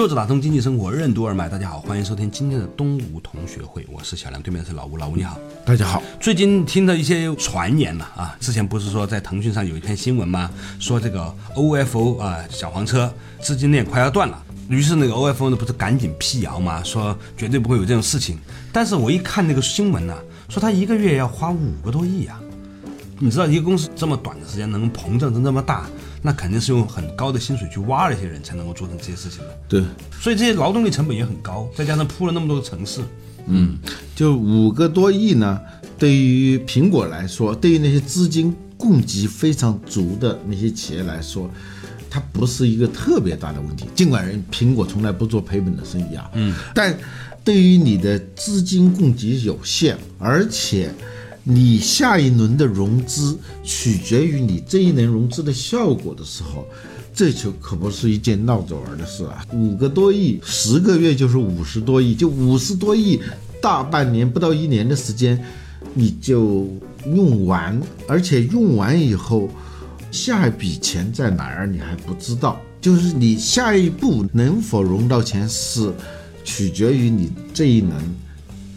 坐着打通经济生活任督二脉，大家好，欢迎收听今天的东吴同学会，我是小梁，对面是老吴，老吴你好，大家好。最近听到一些传言了啊，之前不是说在腾讯上有一篇新闻吗？说这个 OFO 啊小黄车资金链快要断了，于是那个 OFO 呢不是赶紧辟谣吗？说绝对不会有这种事情。但是我一看那个新闻呢、说他一个月要花五个多亿啊，你知道一个公司这么短的时间能膨胀成这么大，那肯定是用很高的薪水去挖了一些人才能够做成这些事情的。对，所以这些劳动力成本也很高，再加上铺了那么多的城市，嗯就五个多亿呢，对于苹果来说，对于那些资金供给非常足的那些企业来说，它不是一个特别大的问题。尽管人苹果从来不做赔本的生意啊，嗯，但对于你的资金供给有限，而且你下一轮的融资取决于你这一轮融资的效果的时候，这就可不是一件闹着玩的事啊！五个多亿，十个月就是五十多亿，就五十多亿，大半年不到一年的时间，你就用完，而且用完以后，下一笔钱在哪儿你还不知道，就是你下一步能否融到钱是取决于你这一轮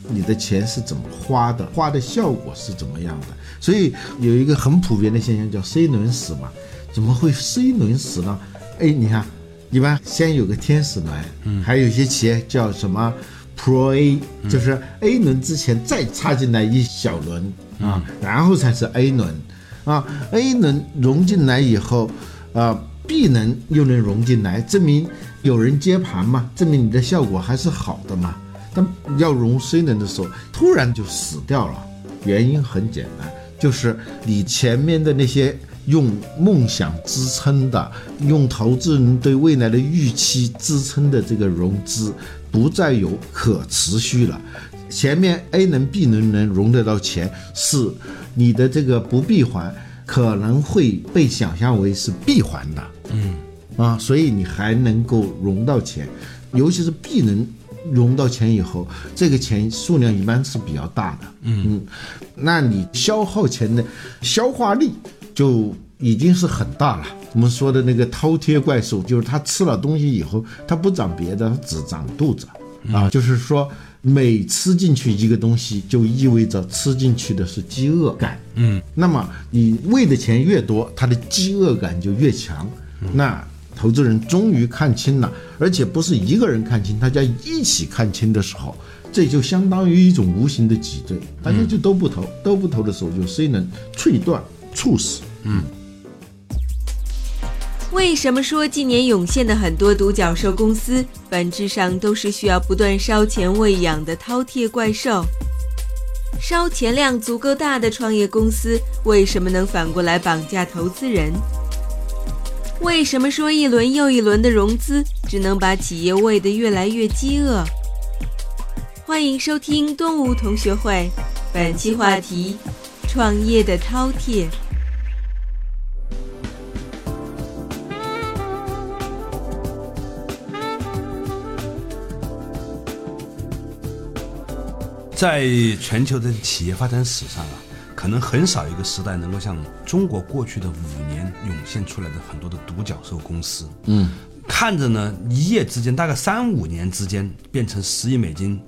你的钱是怎么花的，花的效果是怎么样的。所以有一个很普遍的现象叫 C 轮死嘛，怎么会 C 轮死呢？哎，你看，一般先有个天使轮，嗯，还有一些企业叫什么 Pro A，、就是 A 轮之前再插进来一小轮啊，然后才是 A 轮啊，A 轮融进来以后，啊，B 轮又能融进来，证明有人接盘嘛，证明你的效果还是好的嘛。但要融 C 轮的时候，突然就死掉了，原因很简单，就是你前面的那些用梦想支撑的，用投资人对未来的预期支撑的这个融资，不再有可持续了。前面 A 轮、B 轮能融得到钱，是你的这个不闭环可能会被想象为是闭环的，嗯，啊，所以你还能够融到钱，尤其是 B 轮融到钱以后，这个钱数量一般是比较大的，嗯那你消耗钱的消化力就已经是很大了。我们说的那个饕餮怪兽，就是它吃了东西以后，它不长别的，它只长肚子啊。就是说，每吃进去一个东西，就意味着吃进去的是饥饿感。嗯，那么你喂的钱越多，它的饥饿感就越强。那投资人终于看清了，而且不是一个人看清，大家一起看清的时候，这就相当于一种无形的挤兑，大家就都不投，都不投的时候，就谁能脆断、猝死。嗯为什么说近年涌现的很多独角兽公司，本质上都是需要不断烧钱喂养的饕餮怪兽？烧钱量足够大的创业公司，为什么能反过来绑架投资人？为什么说一轮又一轮的融资，只能把企业喂得越来越饥饿？欢迎收听东吴同学会，本期话题：创业的饕餮。在全球的企业发展史上啊，可能很少一个时代能够像中国过去的五年涌现出来的很多的独角兽公司。嗯，看着呢，一夜之间，大概三五年之间，变成十亿美金。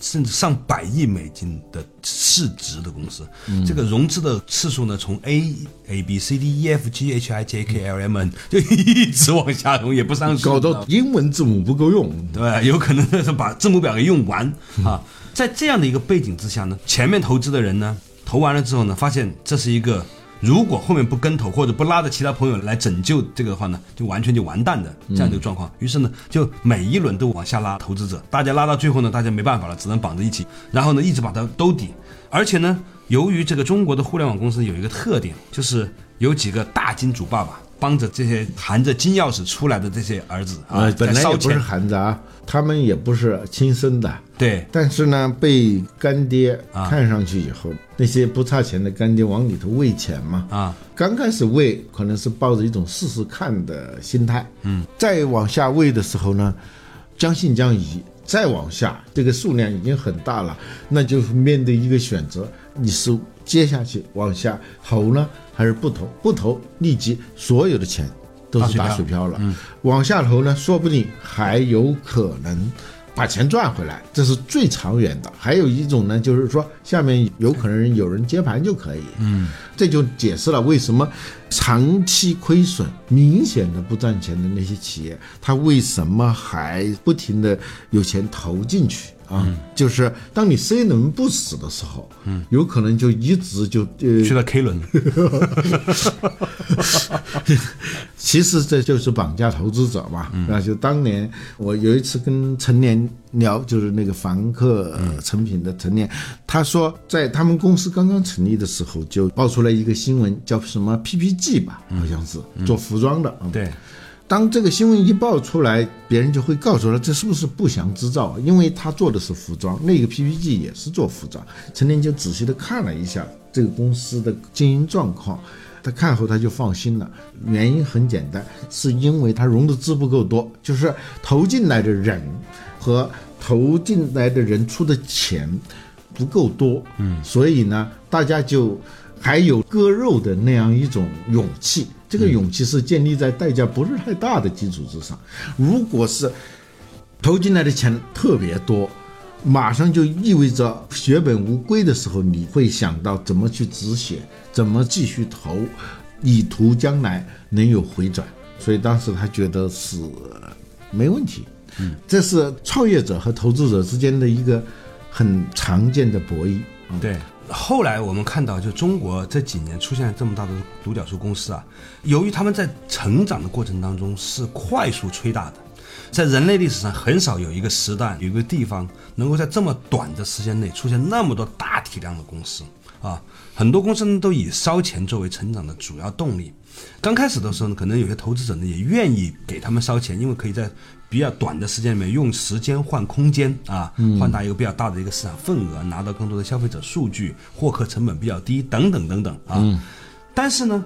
甚至上百亿美金的市值的公司，这个融资的次数呢，从 A A B C D E F G H I J K L M N 就一直往下融，也不上数，搞到英文字母不够用，对，有可能是把字母表给用完啊。在这样的一个背景之下呢，前面投资的人呢，投完了之后呢，发现这是一个如果后面不跟投或者不拉着其他朋友来拯救这个的话呢，就完全就完蛋的这样的一个状况。于是呢，就每一轮都往下拉投资者，大家拉到最后呢，大家没办法了，只能绑在一起，然后呢，一直把它兜底。而且呢，由于这个中国的互联网公司有一个特点，就是有几个大金主爸爸帮着这些含着金钥匙出来的这些儿子啊，呃，本来也不是，含着啊，他们也不是亲生的，对。但是呢，被干爹啊。看上去以后，那些不差钱的干爹往里头喂钱嘛。啊，刚开始喂可能是抱着一种试试看的心态，嗯，再往下喂的时候呢，将信将疑，再往下这个数量已经很大了，那就面对一个选择，你是接下去往下投呢，还是不投？不投，立即所有的钱都是打水漂了。往下投呢，说不定还有可能。把钱赚回来，这是最长远的。还有一种呢，就是说下面有可能有人接盘就可以，嗯，这就解释了为什么长期亏损、明显的不赚钱的那些企业，它为什么还不停的有钱投进去啊？就是当你 C 轮不死的时候，嗯，有可能就一直就呃去了 K 轮，其实这就是绑架投资者嘛。那就当年我有一次跟陈年聊，就是那个凡客呃成品的陈年，他说在他们公司刚刚成立的时候，就爆出来一个新闻，叫什么 PPG 吧，好像是做服装的。嗯对，当这个新闻一爆出来，别人就会告诉他这是不是不祥之兆啊？因为他做的是服装，那个 PPT 也是做服装。陈年就仔细的看了一下这个公司的经营状况，他看后他就放心了。原因很简单，是因为他融的资不够多，就是投进来的人和投进来的人出的钱不够多，嗯，所以呢，大家就还有割肉的那样一种勇气。这个勇气是建立在代价不是太大的基础之上。如果是投进来的钱特别多，马上就意味着血本无归的时候，你会想到怎么去止血，怎么继续投，以图将来能有回转。所以当时他觉得是呃没问题。嗯，这是创业者和投资者之间的一个很常见的博弈。对，后来我们看到，就中国这几年出现了这么大的独角兽公司啊，由于他们在成长的过程当中是快速吹大的，在人类历史上很少有一个时代、有一个地方能够在这么短的时间内出现那么多大体量的公司啊。很多公司呢都以烧钱作为成长的主要动力。刚开始的时候呢，可能有些投资者呢也愿意给他们烧钱，因为可以在比较短的时间里面用时间换空间啊，换大一个比较大的一个市场份额，拿到更多的消费者数据，获客成本比较低，等等等等啊。但是呢，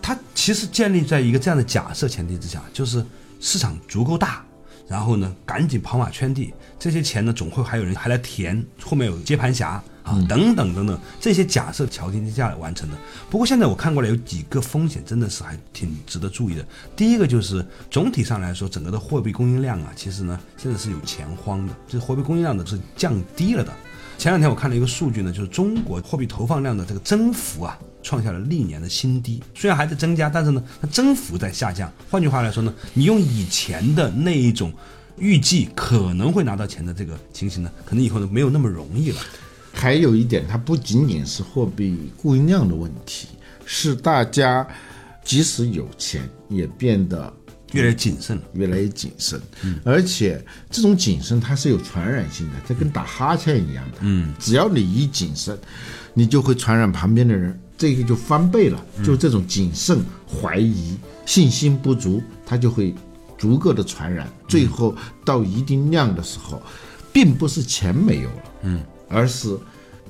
它其实建立在一个这样的假设前提之下，就是市场足够大，然后呢赶紧跑马圈地，这些钱呢总会还有人还来填，后面有接盘侠。啊，等等等等，这些假设条件之下完成的。不过现在我看过来有几个风险，真的是还挺值得注意的。第一个就是总体上来说，整个的货币供应量啊，其实呢现在是有钱荒的，就是货币供应量呢是降低了的。前两天我看了一个数据呢，就是中国货币投放量的这个增幅啊，创下了历年的新低。虽然还在增加，但是呢，它增幅在下降。换句话来说呢，你用以前的那一种预计可能会拿到钱的这个情形呢，可能以后呢没有那么容易了。还有一点，它不仅仅是货币供应量的问题，是大家即使有钱，也变得越来越谨慎了。越来越谨慎。而且这种谨慎它是有传染性的，这跟打哈欠一样的。嗯，只要你一谨慎，你就会传染旁边的人，这个就翻倍了。就这种谨慎、怀疑、信心不足，它就会逐个的传染，最后到一定量的时候，并不是钱没有了，嗯，而是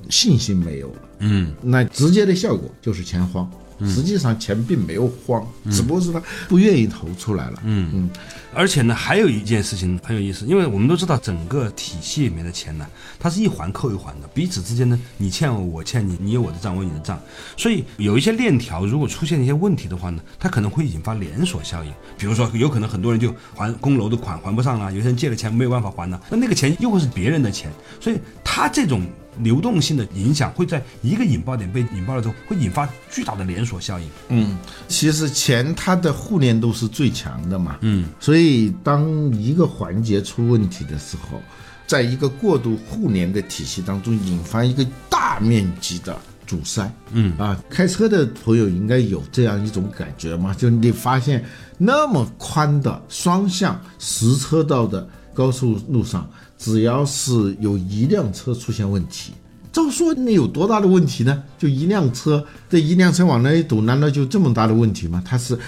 信心没有了，嗯，那直接的效果就是钱荒。实际上钱并没有慌，只不过是他不愿意投出来了。嗯嗯，而且呢，还有一件事情很有意思，因为我们都知道整个体系里面的钱呢，它是一环扣一环的，彼此之间呢，你欠我，我欠你，你有我的账，我有你的账，所以有一些链条如果出现一些问题的话呢，它可能会引发连锁效应。比如说，有可能很多人就还公楼的款还不上了，有些人借了钱没有办法还了，那那个钱又会是别人的钱，所以他这种。流动性的影响会在一个引爆点被引爆了之后，会引发巨大的连锁效应。嗯，其实钱它的互联度是最强的嘛。嗯，所以当一个环节出问题的时候，在一个过度互联的体系当中，引发一个大面积的阻塞。嗯啊，开车的朋友应该有这样一种感觉嘛，就你发现那么宽的双向十车道的高速路上。只要是有一辆车出现问题，照说那有多大的问题呢？就一辆车，这一辆车往那一堵，难道就这么大的问题吗？它是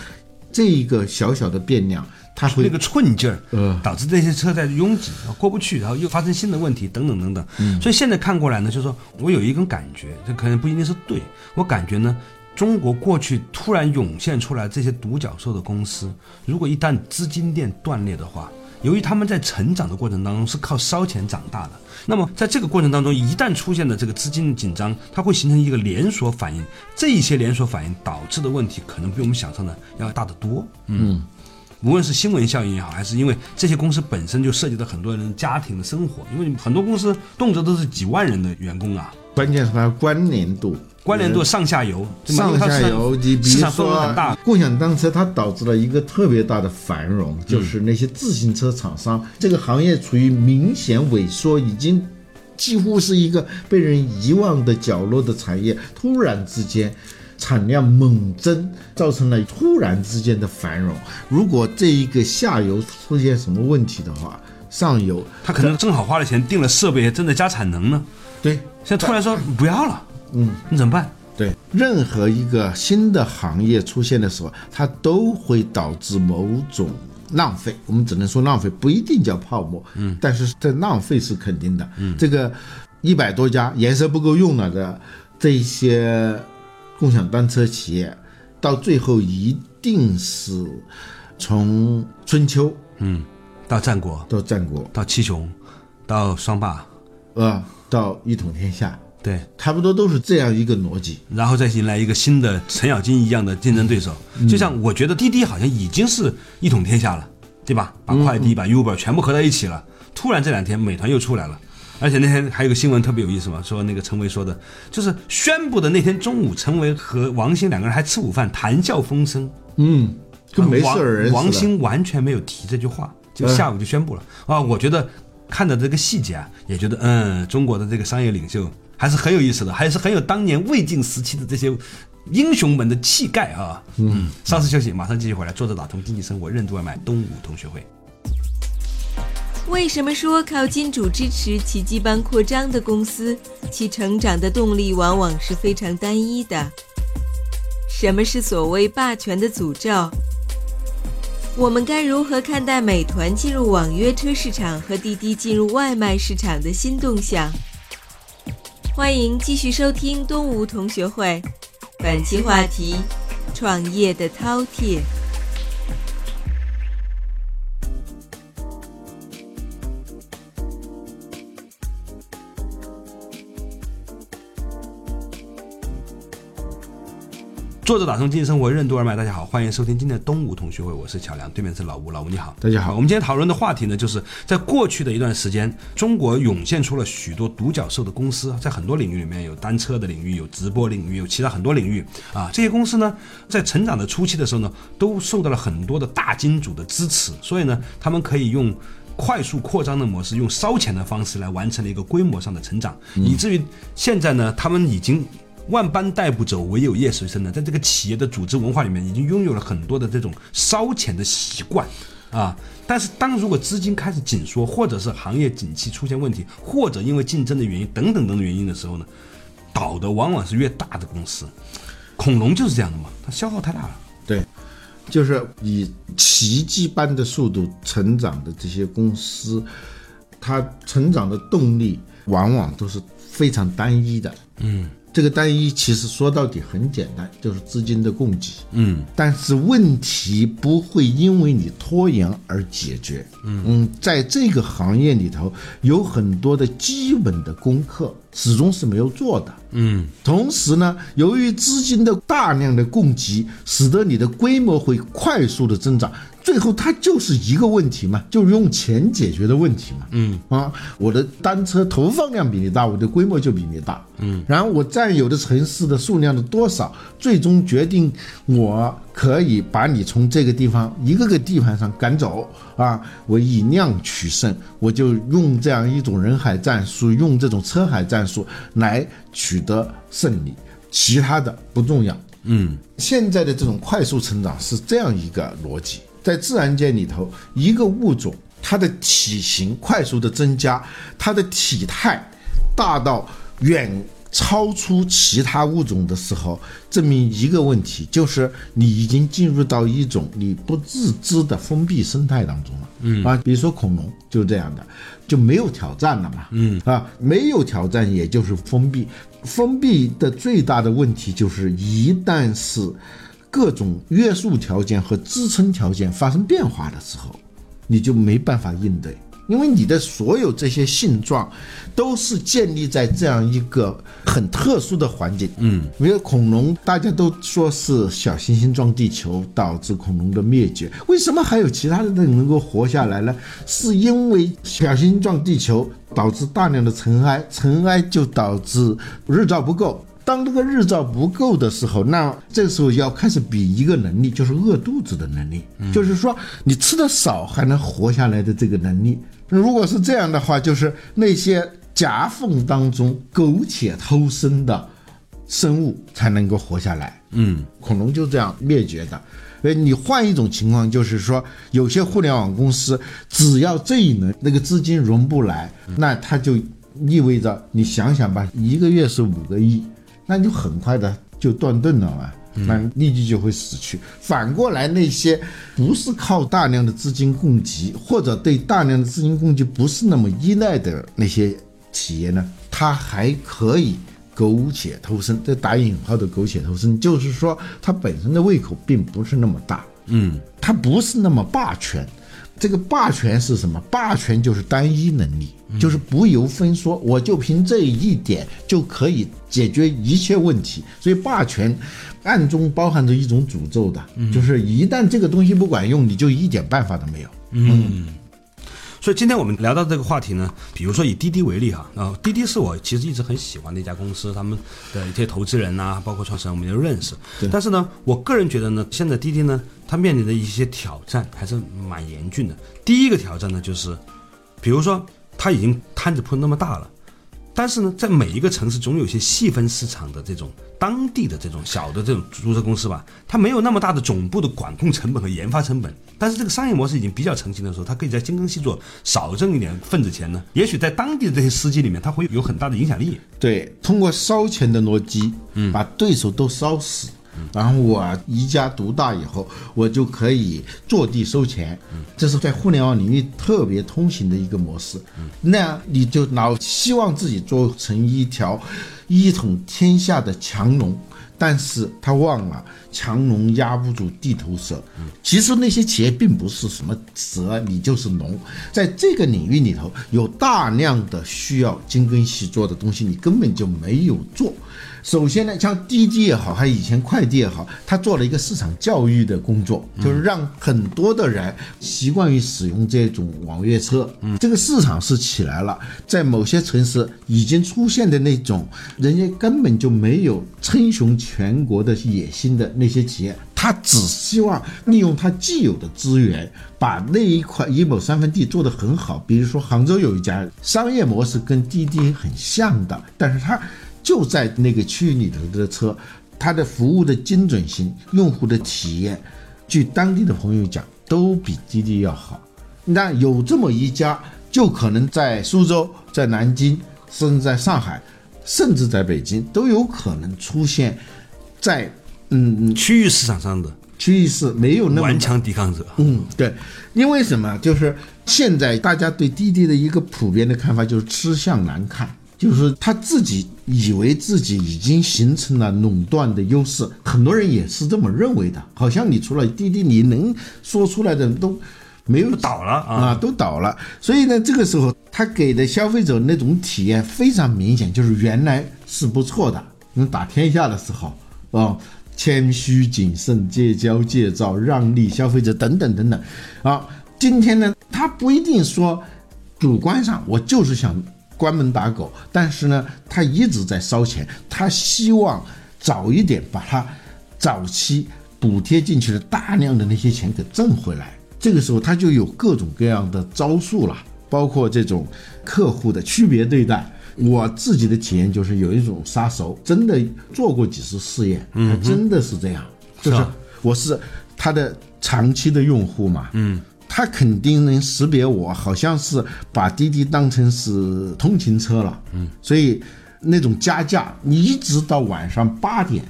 这一个小小的变量，它会那个寸劲儿，呃导致这些车在拥挤，然后过不去，然后又发生新的问题，等等等等。所以现在看过来呢，就是说我有一种感觉，这可能不一定是对，我感觉呢，中国过去突然涌现出来这些独角兽的公司，如果一旦资金链断裂的话，由于他们在成长的过程当中是靠烧钱长大的，那么在这个过程当中，一旦出现了这个资金紧张，它会形成一个连锁反应。这一些连锁反应导致的问题，可能比我们想象的要大得多。嗯，无论是新闻效应也好，还是因为这些公司本身就涉及到很多人家庭的生活，因为很多公司动辄都是几万人的员工啊，关键是它关联度。关联度上下游，上下游，你比如说共享单车，它导致了一个特别大的繁荣，就是那些自行车厂商，这个行业处于明显萎缩，已经几乎是一个被人遗忘的角落的产业，突然之间。产量猛增，造成了突然之间的繁荣。如果这一个下游出现什么问题的话，上游他可能正好花了钱订了设备，正在加产能呢，对。现在突然说不要了，嗯，你怎么办？对，任何一个新的行业出现的时候，它都会导致某种浪费。我们只能说浪费，不一定叫泡沫。嗯，但是这浪费是肯定的。嗯，这个一百多家颜色不够用了的这些共享单车企业，到最后一定是从春秋嗯，到战国，到战国，到七雄，到双霸，呃，到一统天下，对，差不多都是这样一个逻辑。然后再迎来一个新的程咬金一样的竞争对手。就像我觉得滴滴好像已经是一统天下了，对吧？把快滴、把 Uber 全部合在一起了。突然这两天美团又出来了，而且那天还有个新闻特别有意思嘛，说那个陈维说的，就是宣布的那天中午，陈维和王兴两个人还吃午饭，谈笑风生，嗯，跟没事人。王王兴完全没有提这句话，就下午就宣布了啊！我觉得看到这个细节啊，也觉得嗯，中国的这个商业领袖还是很有意思的，还是很有当年魏晋时期的这些英雄们的气概啊。嗯，稍事休息，马上继续回来。坐着打通经济生活任督二脉，东吴同学会。为什么说靠金主支持奇迹般扩张的公司，其成长的动力往往是非常单一的？什么是所谓霸权的诅咒？我们该如何看待美团进入网约车市场和滴滴进入外卖市场的新动向？欢迎继续收听东吴同学会，本期话题：创业的饕餮。坐着打通经济生活任督二脉，大家好，欢迎收听今天的东吴同学会，我是乔良，对面是老吴，老吴你好，大家好我们今天讨论的话题呢，就是在过去的一段时间，中国涌现出了许多独角兽的公司，在很多领域里面有单车的领域，有直播领域，有其他很多领域啊。这些公司呢，在成长的初期的时候呢，都受到了很多的大金主的支持，所以呢，他们可以用。快速扩张的模式，用烧钱的方式来完成了一个规模上的成长，以至于现在呢，他们已经万般带不走，唯有业随身的，在这个企业的组织文化里面，已经拥有了很多的这种烧钱的习惯啊。但是，当如果资金开始紧缩，或者是行业景气出现问题，或者因为竞争的原因等等等等原因的时候呢，倒的往往是越大的公司。恐龙就是这样的嘛，它消耗太大了。对，就是以奇迹般的速度成长的这些公司，它成长的动力往往都是非常单一的。嗯，这个单一其实说到底很简单，就是资金的供给。嗯，但是问题不会因为你拖延而解决。嗯在这个行业里头，有很多的基本的功课始终是没有做的。嗯，同时呢，由于资金的大量的供给，使得你的规模会快速的增长。最后，它就是一个问题嘛，就是用钱解决的问题嘛。嗯啊，我的单车投放量比你大，我的规模就比你大。嗯，然后我占有的城市的数量的多少，最终决定我可以把你从这个地方一个个地盘上赶走啊。我以量取胜，我就用这样一种人海战术，用这种车海战术来取得胜利，其他的不重要。嗯，现在的这种快速成长是这样一个逻辑，在自然界里头，一个物种它的体型快速的增加，它的体态大到远超出其他物种的时候，证明一个问题，就是你已经进入到一种你不自知的封闭生态当中了。嗯啊，比如说恐龙就是这样的，就没有挑战了嘛。嗯啊，没有挑战，也就是封闭。封闭的最大的问题就是，一旦是各种约束条件和支撑条件发生变化的时候，你就没办法应对。因为你的所有这些性状，都是建立在这样一个很特殊的环境。嗯，比如恐龙，大家都说是小行星撞地球导致恐龙的灭绝，为什么还有其他的人能够活下来呢？是因为小行星撞地球导致大量的尘埃，尘埃就导致日照不够。当这个日照不够的时候，那这时候要开始比一个能力，就是饿肚子的能力，就是说你吃的少还能活下来的这个能力。如果是这样的话，就是那些夹缝当中苟且偷生的生物才能够活下来。嗯，恐龙就这样灭绝的。所以你换一种情况，就是说有些互联网公司只要这一轮那个资金融不来，那它就意味着你想想吧，一个月是五个亿。那你就很快的就断顿了嘛，那立即就会死去。反过来，那些不是靠大量的资金供给，或者对大量的资金供给不是那么依赖的那些企业呢，它还可以苟且偷生。这打引号的苟且偷生，就是说它本身的胃口并不是那么大，嗯，它不是那么霸权。这个霸权是什么？霸权就是单一能力，就是不由分说，我就凭这一点就可以解决一切问题。所以霸权暗中包含着一种诅咒的，就是一旦这个东西不管用，你就一点办法都没有。嗯。所以今天我们聊到这个话题呢，比如说以滴滴为例哈，啊，滴滴是我其实一直很喜欢的一家公司，他们的一些投资人呐，包括创始人我们都认识。但是呢，我个人觉得呢，现在滴滴呢，它面临的一些挑战还是蛮严峻的。第一个挑战呢，就是，比如说它已经摊子铺那么大了。但是呢，在每一个城市总有一些细分市场的这种当地的这种小的这种租车公司吧，它没有那么大的总部的管控成本和研发成本。但是这个商业模式已经比较成型的时候，它可以在精耕细作，少挣一点份子钱呢。也许在当地的这些司机里面，它会有很大的影响力。对，通过烧钱的逻辑，嗯，把对手都烧死。然后我一家独大以后，我就可以坐地收钱，这是在互联网领域特别通行的一个模式。那你就老希望自己做成一条一统天下的强龙，但是他忘了强龙压不住地头蛇。其实那些企业并不是什么蛇，你就是龙。在这个领域里头，有大量的需要精耕细作的东西，你根本就没有做。首先呢，像滴滴也好，还有以前快递也好，他做了一个市场教育的工作，就是让很多的人习惯于使用这种网约车。嗯，这个市场是起来了，在某些城市已经出现的那种人家根本就没有称雄全国的野心的那些企业，他只希望利用他既有的资源，把那一块一亩三分地做得很好。比如说杭州有一家商业模式跟滴滴很像的，但是他。就在那个区域里头的车，它的服务的精准性、用户的体验，据当地的朋友讲，都比滴滴要好。那有这么一家，就可能在苏州、在南京，甚至在上海，甚至在北京，都有可能出现在嗯区域市场上的区域是没有那么顽强抵抗者。嗯，对，因为什么？就是现在大家对滴滴的一个普遍的看法就是吃相难看。就是他自己以为自己已经形成了垄断的优势，很多人也是这么认为的。好像你除了滴滴，你能说出来的都没有倒了啊，都倒了。所以呢，这个时候他给的消费者那种体验非常明显，就是原来是不错的。你打天下的时候啊，谦虚谨慎、戒骄戒躁、让利消费者等等等等啊。今天呢，他不一定说主观上我就是想。关门打狗，但是呢，他一直在烧钱，他希望早一点把他早期补贴进去的大量的那些钱给挣回来。这个时候他就有各种各样的招数了，包括这种客户的区别对待。我自己的体验就是有一种杀熟，真的做过几次试验，还真的是这样，就是我是他的长期的用户嘛，嗯。他肯定能识别我，好像是把滴滴当成是通勤车了，嗯，所以那种加价，你一直到晚上八点，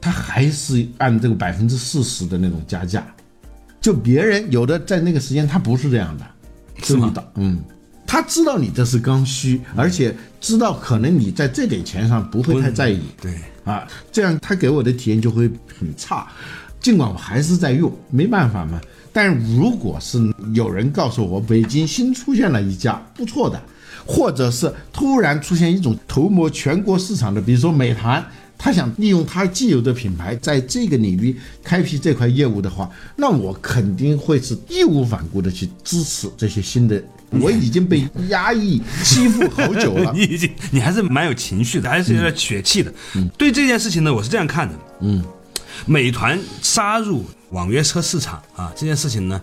他还是按这个百分之四十的那种加价。就别人有的在那个时间他不是这样的，是吗？嗯，他知道你这是刚需，而且知道可能你在这点钱上不会太在意，对，啊，这样他给我的体验就会很差。尽管我还是在用，没办法嘛。但如果是有人告诉我北京新出现了一家不错的，或者是突然出现一种投模全国市场的，比如说美团，他想利用他既有的品牌在这个领域开辟这块业务的话，那我肯定会是义无反顾的去支持这些新的。我已经被压抑欺负好久了 你，已经你还是蛮有情绪的，还是有点血气的。嗯对这件事情呢，我是这样看的。嗯，美团杀入网约车市场啊，这件事情呢，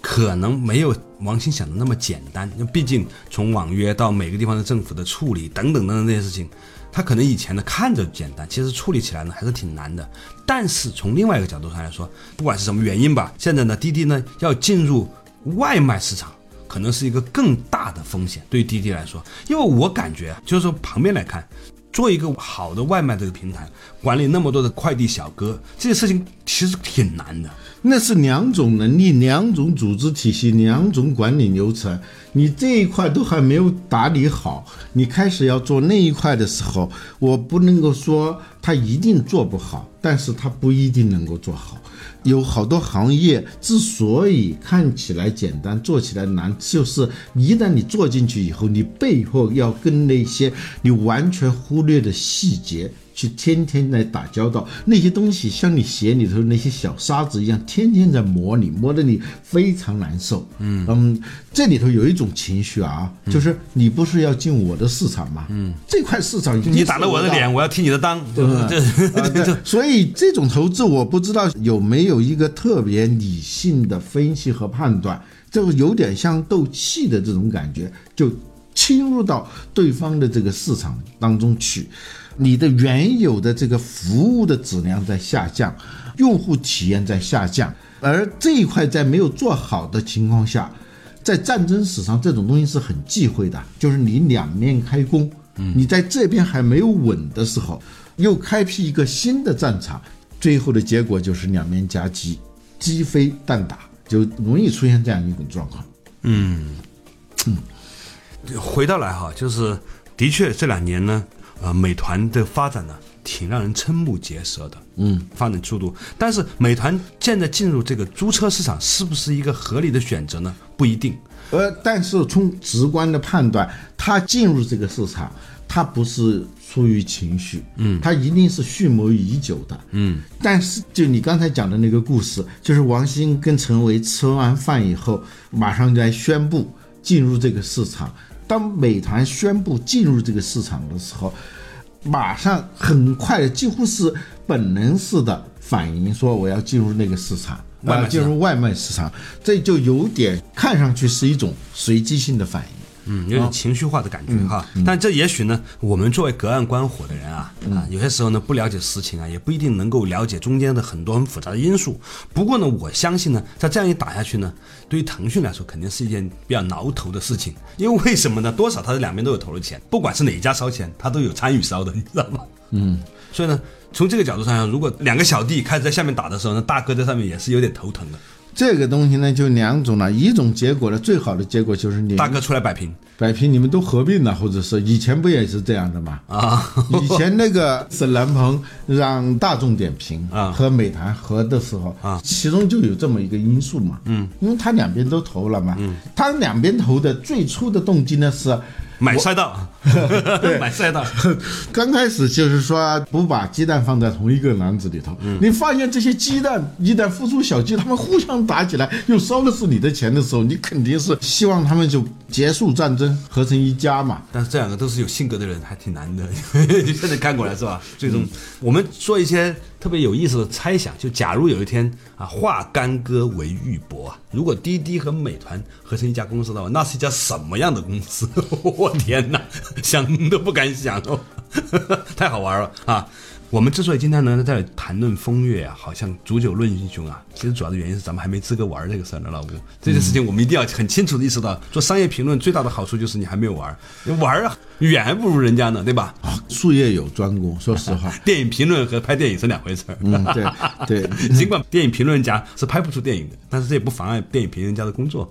可能没有王兴想的那么简单。那毕竟从网约到每个地方的政府的处理等等等等这些事情，它可能以前呢看着简单，其实处理起来呢还是挺难的。但是从另外一个角度上来说，不管是什么原因吧，现在呢滴滴呢要进入外卖市场。可能是一个更大的风险，对于滴滴来说，因为我感觉就是说旁边来看，做一个好的外卖这个平台，管理那么多的快递小哥，这些事情其实挺难的。那是两种能力、两种组织体系、两种管理流程。你这一块都还没有打理好，你开始要做那一块的时候，我不能够说他一定做不好，但是他不一定能够做好。有好多行业之所以看起来简单，做起来难，就是一旦你做进去以后，你背后要跟那些你完全忽略的细节。去天天来打交道，那些东西像你鞋里头那些小沙子一样，天天在磨你，磨得你非常难受。嗯。嗯，这里头有一种情绪啊，就是你不是要进我的市场吗？嗯，这块市场你打了我的脸，我要替你的裆，对 不对。所以这种投资，我不知道有没有一个特别理性的分析和判断，就有点像斗气的这种感觉，就侵入到对方的这个市场当中去。你的原有的这个服务的质量在下降，用户体验在下降，而这一块在没有做好的情况下，在战争史上这种东西是很忌讳的，就是你两面开弓，你在这边还没有稳的时候，又开辟一个新的战场，最后的结果就是两面夹击，鸡飞蛋打，就容易出现这样一种状况。嗯。嗯。回到来哈，就是的确这两年呢，呃，美团的发展呢，挺让人瞠目结舌的，嗯，发展速度。但是美团现在进入这个租车市场，是不是一个合理的选择呢？不一定。呃，但是从直观的判断，它进入这个市场，它不是出于情绪，嗯，它一定是蓄谋已久的，嗯。但是就你刚才讲的那个故事，就是王兴跟陈维吃完饭以后，马上就来宣布进入这个市场。当美团宣布进入这个市场的时候，马上很快，几乎是本能式的反应，说我要进入那个市场，我要进入外卖市场，这就有点看上去是一种随机性的反应。嗯，有点情绪化的感觉哈。但这也许呢，我们作为隔岸观火的人啊，啊，有些时候呢不了解实情啊，也不一定能够了解中间的很多很复杂的因素。不过呢，我相信呢，在这样一打下去呢，对于腾讯来说，肯定是一件比较挠头的事情。因为为什么呢？多少他的两边都有投了钱，不管是哪一家烧钱，他都有参与烧的，你 知道吗？嗯。所以呢，从这个角度上讲，如果两个小弟开始在下面打的时候，那大哥在上面也是有点头疼的。这个东西呢，就两种了，一种结果呢，最好的结果就是你大哥出来摆平。摆平，你们都合并了，或者是以前不也是这样的吗？啊，以前那个沈南鹏让大众点评啊。和美团合的时候啊。其中就有这么一个因素嘛，嗯，因为他两边都投了嘛，嗯，他两边投的最初的动机呢是买赛道，买赛道，刚开始就是说不把鸡蛋放在同一个篮子里头，你发现这些鸡蛋一旦孵出小鸡，他们互相打起来，又烧的是你的钱的时候，你肯定是希望他们就结束战争，合成一家嘛。但是这两个都是有性格的人，还挺难的。现在看过来是吧？最终我们说一些特别有意思的猜想，就假如有一天啊，化干戈为玉帛啊，如果滴滴和美团合成一家公司的话，那是一家什么样的公司？我天哪，想都不敢想哦，太好玩了啊！我们之所以今天能在谈论风月啊，好像煮酒论英雄啊，其实主要的原因是咱们还没资格玩这个事儿呢，老吴。这件事情我们一定要很清楚的意识到，做商业评论最大的好处就是你还没有玩，你玩啊远还不如人家呢，对吧？术业有专攻，说实话。电影评论和拍电影是两回事儿。嗯，对对，尽管电影评论家是拍不出电影的，但是这也不妨碍电影评论家的工作。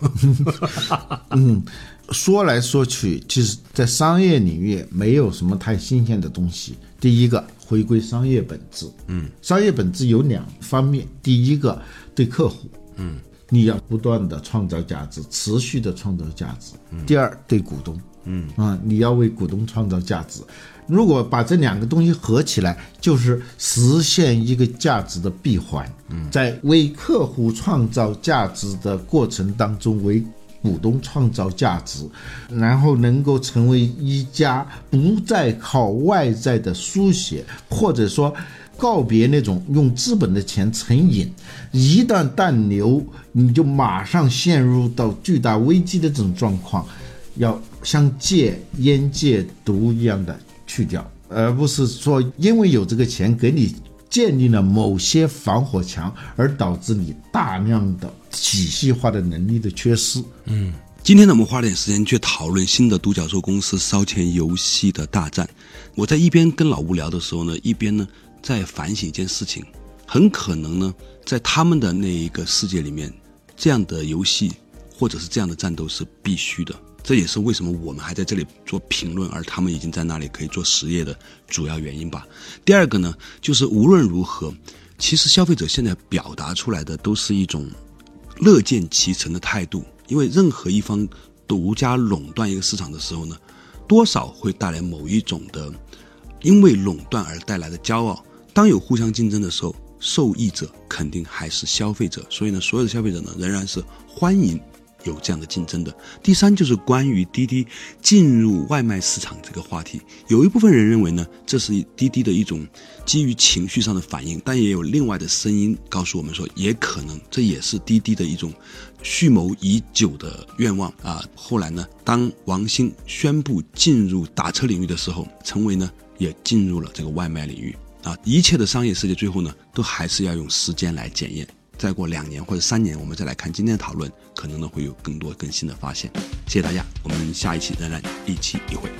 嗯，说来说去，其实，在商业领域没有什么太新鲜的东西。第一个，回归商业本质。嗯，商业本质有两方面，第一个对客户，嗯，你要不断的创造价值，持续的创造价值。第二，对股东，嗯啊，你要为股东创造价值。如果把这两个东西合起来，就是实现一个价值的闭环。在为客户创造价值的过程当中，为股东创造价值，然后能够成为一家不再靠外在的书写，或者说告别那种用资本的钱成瘾，一旦淡流，你就马上陷入到巨大危机的这种状况，要像戒烟戒毒一样的。去掉，而不是说因为有这个钱给你建立了某些防火墙，而导致你大量的体系化的能力的缺失。嗯，今天呢，我们花点时间去讨论新的独角兽公司烧钱游戏的大战。我在一边跟老吴聊的时候呢，一边呢在反省一件事情，很可能呢，在他们的那一个世界里面，这样的游戏或者是这样的战斗是必须的。这也是为什么我们还在这里做评论，而他们已经在那里可以做实业的主要原因吧。第二个呢，就是无论如何，其实消费者现在表达出来的都是一种乐见其成的态度，因为任何一方独家垄断一个市场的时候呢，多少会带来某一种的因为垄断而带来的骄傲。当有互相竞争的时候，受益者肯定还是消费者，所以呢，所有的消费者呢，仍然是欢迎。有这样的竞争的。第三就是关于滴滴进入外卖市场这个话题，有一部分人认为呢，这是滴滴的一种基于情绪上的反应，但也有另外的声音告诉我们说，也可能这也是滴滴的一种蓄谋已久的愿望啊。后来呢，当王兴宣布进入打车领域的时候，陈维呢也进入了这个外卖领域啊。一切的商业世界最后呢，都还是要用时间来检验。再过两年或者三年，我们再来看今天的讨论，可能呢会有更多更新的发现。谢谢大家，我们下一期仍然一期一会。